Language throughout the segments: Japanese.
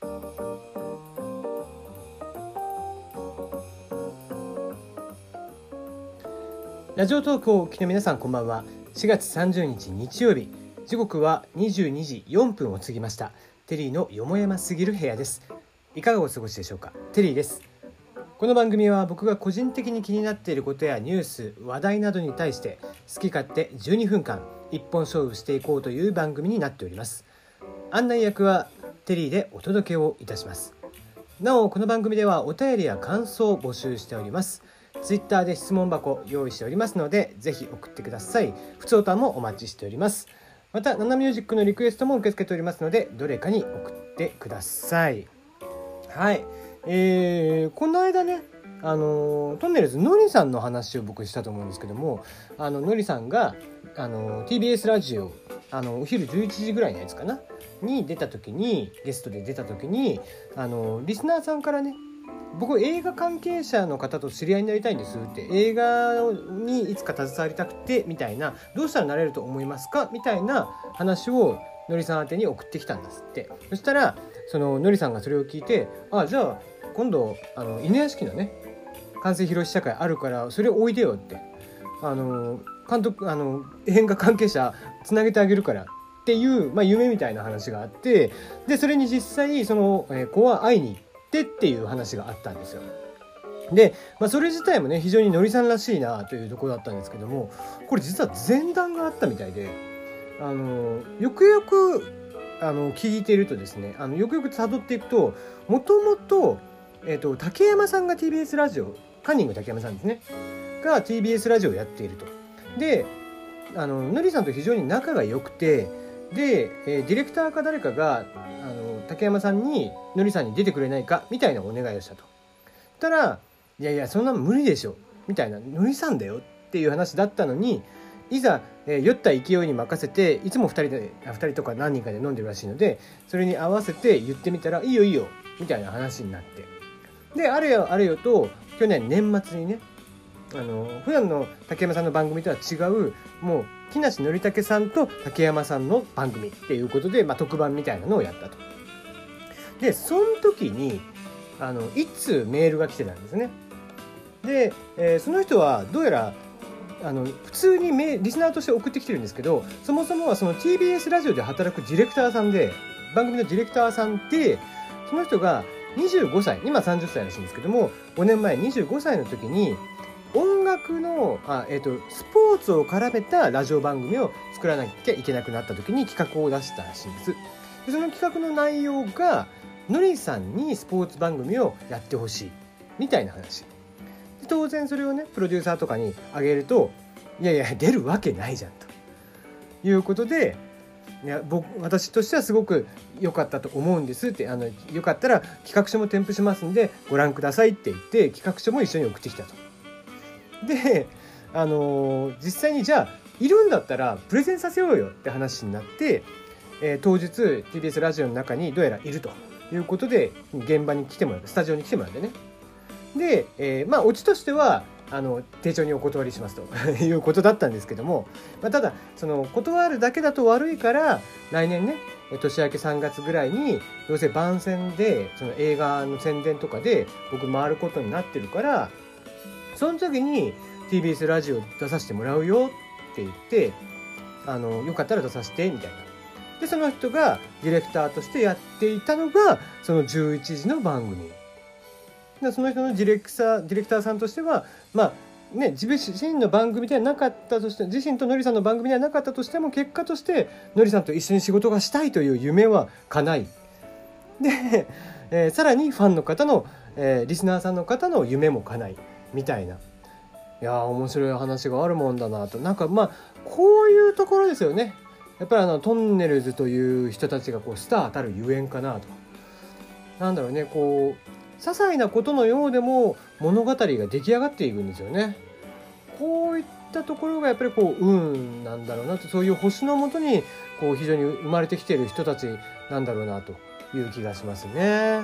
ラジオトークをお聞きの皆さんこんばんは。4月30日日曜日。時刻は22時4分を過ぎました。テリーのよもやますぎる部屋です。いかがお過ごしでしょうか？テリーです。この番組は僕が個人的に気になっていることやニュース話題などに対して好き勝手12分間一本勝負していこうという番組になっております。案内役はテリーでお届けをいたしますなおこの番組ではお便りや感想を募集しておりますツイッターで質問箱用意しておりますので、ぜひ送ってください。普通歌もお待ちしております。また、ナナミュージックのリクエストも受け付けておりますので、どれかに送ってください。はい。えー、この間ね、あのトンネルズのりさんの話を僕したと思うんですけどもあののりさんがあの TBS ラジオあのお昼11時ぐらいのやつかな？に出た時にゲストで出た時にあのリスナーさんからね僕映画関係者の方と知り合いになりたいんですって映画にいつか携わりたくてみたいなどうしたらなれると思いますか？みたいな話をのりさん宛てに送ってきたんですって。そしたらそののりさんがそれを聞いてあじゃあ今度あの犬屋敷のね完成披露試写会あるからそれおいでよってあの監督あの映画関係者つなげてあげるからっていう、まあ、夢みたいな話があってでそれに実際その、え、子は会いに行ってっていう話があったんですよ。で、まあ、それ自体もね非常にのりさんらしいなというところだったんですけどもこれ実は前段があったみたいであのよくよくあの聞いてるとですねあのよくよく辿っていくともともと,、えーと、竹山さんが TBS ラジオカンニング竹山さんですねが TBS ラジオをやっていると。であののりさんと非常に仲が良くてで、えー、ディレクターか誰かがあの竹山さんにのりさんに出てくれないかみたいなお願いをしたと。たら「いやいやそんな無理でしょ」みたいな「のりさんだよ」っていう話だったのにいざ、えー、酔った勢いに任せていつも2人で2人とか何人かで飲んでるらしいのでそれに合わせて言ってみたら「いいよいいよ」みたいな話になって。であれよあれよと去年年末にねあの普段の竹山さんの番組とは違うもう木梨憲武さんと竹山さんの番組っていうことで、まあ、特番みたいなのをやったと。でその時にあの一通メールが来てたんですね。で、えー、その人はどうやらあの普通にメリスナーとして送ってきてるんですけどそもそもはその TBS ラジオで働くディレクターさんで番組のディレクターさんでその人が25歳今30歳らしいんですけども5年前25歳の時に音楽のあ、えーと、スポーツを絡めたラジオ番組を作らなきゃいけなくなった時に企画を出したらしいんです。でその企画の内容がのりさんにスポーツ番組をやってほしいみたいな話。で当然それをねプロデューサーとかにあげるといやいや出るわけないじゃんということでいや僕私としてはすごく良かったと思うんですってあのよかったら企画書も添付しますんでご覧くださいって言って企画書も一緒に送ってきたと。で、あの、実際にじゃあいるんだったらプレゼンさせようよって話になって、えー、当日 TBS ラジオの中にどうやらいるということで現場に来てもらってスタジオに来てもらってね。で、えー、まあオチとしてはあの丁重にお断りしますということだったんですけども、まあ、ただその断るだけだと悪いから来年ね年明け3月ぐらいにどうせ番宣でその映画の宣伝とかで僕回ることになってるからその時に TBS ラジオ出させてもらうよって言ってあのよかったら出させてみたいな。でその人がディレクターとしてやっていたのがその11時の番組。でその人のディレクターディレクターさんとしてはまあね、自身の番組ではなかったとして自身とのりさんの番組ではなかったとしても結果としてのりさんと一緒に仕事がしたいという夢は叶い。で、えー、さらにファンの方の、えー、リスナーさんの方の夢も叶い。みたいな。いや面白い話があるもんだなと。なんかまあこういうところですよね。やっぱりあのトンネルズという人たちがこうスターたるゆえんかなと。なんだろうねこう些細なことのようでも物語が出来上がっていくんですよね。こういったところがやっぱりこう運なんだろうなと。そういう星のもとにこう非常に生まれてきている人たちなんだろうなという気がしますね。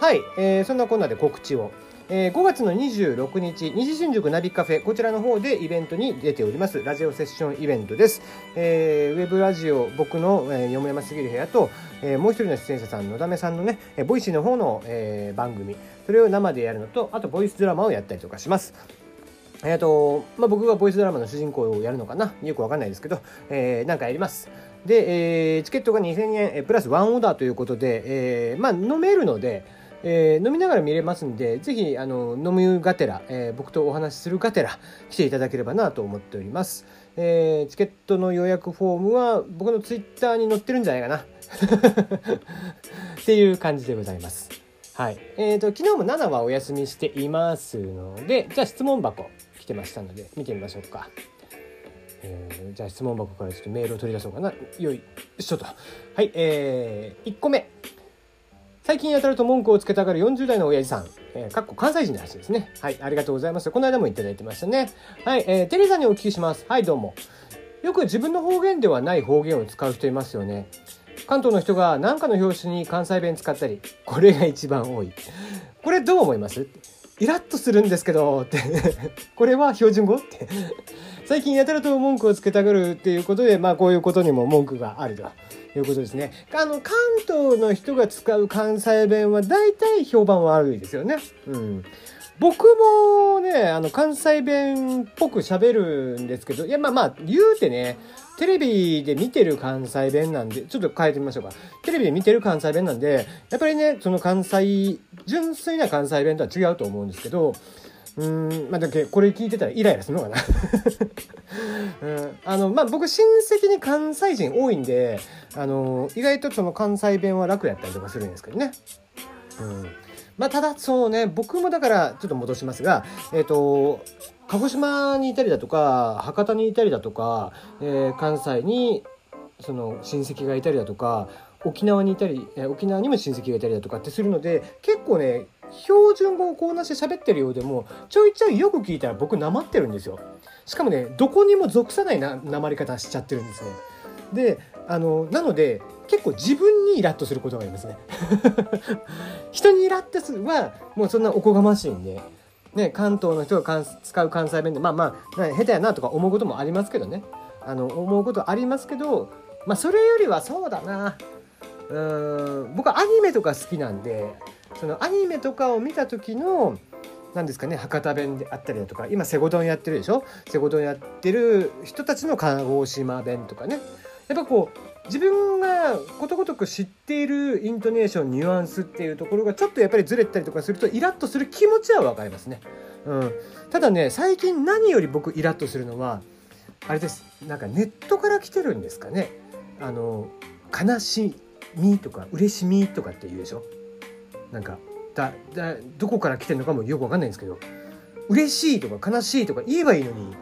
はい、えー、そんなこんなで告知を。えー、5月の26日西新宿ナビカフェこちらの方でイベントに出ております。ラジオセッションイベントです、えー、ウェブラジオ僕の、えー、よもやますぎる部屋と、えー、もう一人の出演者さんのだめさんのねボイシーの方の、えー、番組。それを生でやるのとあとボイスドラマをやったりとかします。えーとまあ、僕がボイスドラマの主人公をやるのかな？よくわかんないですけど、えー、なんかやります。で、えー、チケットが2000円プラスワンオーダーということで、えー、まあ飲めるので、えー、飲みながら見れますんで、ぜひ、あの、飲むがてら、えー、僕とお話しするがてら、来ていただければなと思っております。えー、チケットの予約フォームは、僕のツイッターに載ってるんじゃないかな。っていう感じでございます。はい。えっ、ー、と、昨日も7はお休みしていますので、じゃあ質問箱来てましたので、見てみましょうか。えー、じゃあ質問箱からちょっとメールを取り出そうかな。よいしょと。はい、えー、1個目。最近やたらと文句をつけたがる40代の親父さん、えー、かっこ関西人の話ですね。はい、ありがとうございます。この間もいただいてましたね。はい、えー、テレーさんにお聞きします。はい、どうも。よく自分の方言ではない方言を使う人いますよね。関東の人が何かの表紙に関西弁使ったり、これが一番多い。これどう思います？イラッとするんですけど、って これは標準語？って最近やたらと文句をつけたがるっていうことで、まあこういうことにも文句があると。いうことですね。あの、関東の人が使う関西弁は大体評判悪いですよね。うん。僕もね、あの、関西弁っぽく喋るんですけど、いや、まあまあ、言うてね、テレビで見てる関西弁なんで、ちょっと変えてみましょうか。テレビで見てる関西弁なんで、やっぱりね、その関西、純粋な関西弁とは違うと思うんですけど、うん、まあ、だけこれ聞いてたらイライラするのかなうん、あの、まあ、僕親戚に関西人多いんで、あの、意外とその関西弁は楽やったりとかするんですけどね。うん。まあ、ただ、そうね、僕もだから、ちょっと戻しますが、えっ、ー、と、鹿児島にいたりだとか、博多にいたりだとか、えー、関西に、その親戚がいたりだとか、沖縄にいたり、え沖縄にも親戚がいたりだとかってするので、結構ね、標準語をこうなして喋ってるようでもちょいちょいよく聞いたら僕なまってるんですよ。しかもねどこにも属さないななまり方しちゃってるんですね。であのなので結構自分にイラッとすることがありますね。人にイラッとするはもうそんなおこがましいんでね、関東の人が使う関西弁でまあまあ下手やなとか思うこともありますけどね。あの思うことありますけどまあそれよりはそうだな。うん僕はアニメとか好きなんでそのアニメとかを見た時の何ですかね博多弁であったりだとか今セゴドンやってるでしょ？セゴドンやってる人たちの鹿児島弁とかね。やっぱこう自分がことごとく知っているイントネーションニュアンスっていうところがちょっとやっぱりずれたりとかするとイラッとする気持ちは分かりますね。うん、ただね最近何より僕イラッとするのはあれです。なんかネットから来てるんですかね。あの悲しみとか嬉しみとかって言うでしょ？なんかだだどこから来てるのかもよく分かんないんですけど嬉しいとか悲しいとか言えばいいのに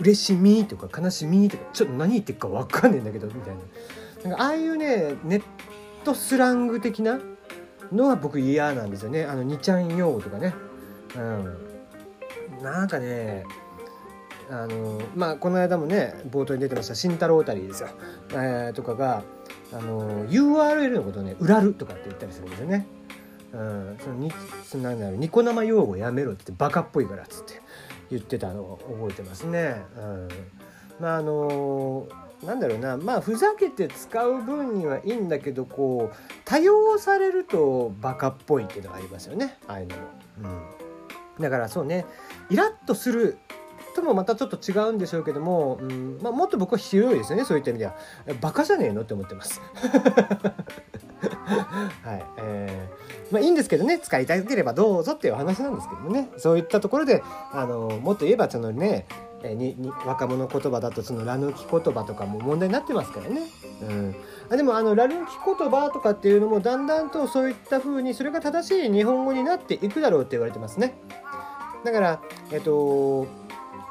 嬉しみとか悲しみとかちょっと何言ってるか分かんないんだけどみたいな。なんかああいうねネットスラング的なのは僕嫌なんですよね。あの2ちゃん用語とかね。うん。なんかねあのまあこの間もね冒頭に出てました慎太郎たりですよ、えー、とかがあの URL のことをね「うらる」とかって言ったりするんですよね。うん、そのにそのなんだろうニコ生用語やめろってバカっぽいからっつって言ってたのを覚えてますね。うん、まああのなんだろうな。まあふざけて使う分にはいいんだけどこう多用されるとバカっぽいっていうのがありますよね。ああいうのも。うん、だからそうね。イラッとするともまたちょっと違うんでしょうけども、うん。まあ、もっと僕は広いですね。そういった意味では。バカじゃねえのって思ってます。はい。えー、まあいいんですけどね使いたければどうぞっていう話なんですけどもねそういったところであのもっと言えばそのねにに若者言葉だとそのラ抜き言葉とかも問題になってますからね。うん、あでもあのラ抜き言葉とかっていうのもだんだんとそういった風にそれが正しい日本語になっていくだろうって言われてますね。だからえっと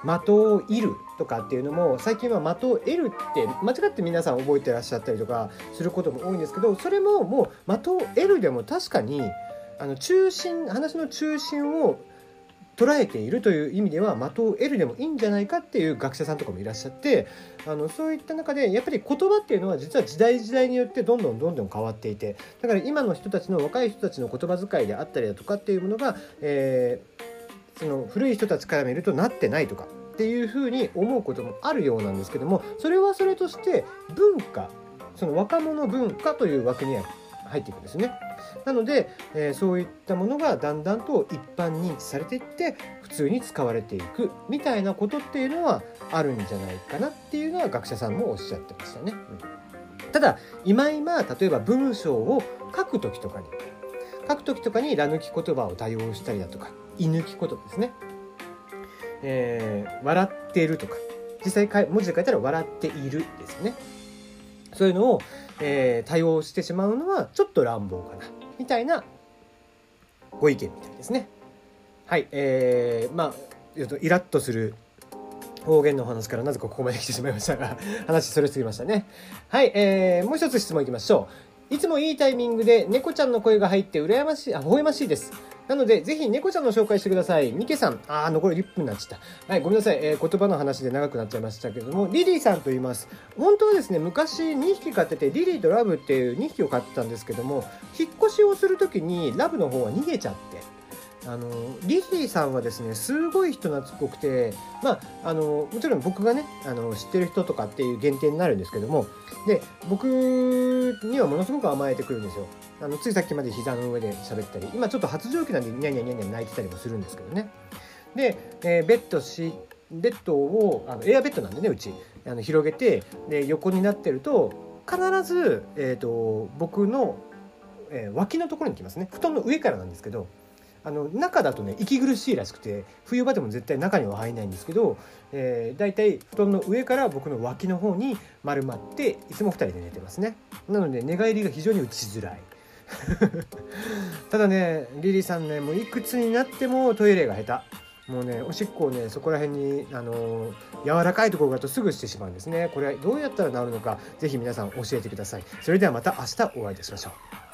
的を射るとかっていうのも最近は的を得るって間違って皆さん覚えてらっしゃったりとかすることも多いんですけどそれももう的を得るでも確かにあの中心話の中心を捉えているという意味では的を得るでもいいんじゃないかっていう学者さんとかもいらっしゃってあのそういった中でやっぱり言葉っていうのは実は時代時代によってどんどんどんどん変わっていてだから今の人たちの若い人たちの言葉遣いであったりだとかっていうものが、えー、その古い人たちから見るとなってないとかっていうふうに思うこともあるようなんですけどもそれはそれとして文化その若者文化という枠には入っていくんですね。なので、えー、そういったものがだんだんと一般認知されていって普通に使われていくみたいなことっていうのはあるんじゃないかなっていうのは学者さんもおっしゃってましたね。うん、ただ今今例えば文章を書く時とかに書く時とかにら抜き言葉を多用したりだとか居抜き言葉ですね。えー、笑ってるとか実際文字で書いたら笑っているですね。そういうのを、えー、多用してしまうのはちょっと乱暴かなみたいなご意見みたいですね。はい、えー、まあイラッとする方言の話からなぜかここまで来てしまいましたが 話それすぎましたね。はい、えー、もう一つ質問いきましょう。いつもいいタイミングで猫ちゃんの声が入って羨ましい、あ、微笑ましいです。なので、ぜひ猫ちゃんの紹介してください。ミケさん。あー、残り1分になっちゃった。はい、ごめんなさい。えー、言葉の話で長くなっちゃいましたけども、リリーさんと言います。本当はですね、昔2匹飼ってて、リリーとラブっていう2匹を飼ってたんですけども、引っ越しをするときにラブの方は逃げちゃって、あのリリーさんはですねすごい人懐っこくてまああのもちろん僕がねあの知ってる人とかっていう限定になるんですけどもで僕にはものすごく甘えてくるんですよあのついさっきまで膝の上で喋ったり今ちょっと発情期なんでニャニャニャニャ泣いてたりもするんですけどね。で、えー、ベッドしベッドをあのエアベッドなんでねうち。あの広げてで横になってると必ず、えーと、僕の、えー、脇のところに来ますね。布団の上からなんですけどあの中だとね息苦しいらしくて冬場でも絶対中には入んないんですけど、えー、大体布団の上から僕の脇の方に丸まっていつも2人で寝てますね。なので寝返りが非常に打ちづらい。ただねリリーさんねもういくつになってもトイレが下手。もうねおしっこをねそこら辺にあの柔らかいところだとすぐしてしまうんですね。これはどうやったら治るのか是非皆さん教えてください。それではまた明日お会いいたしましょう。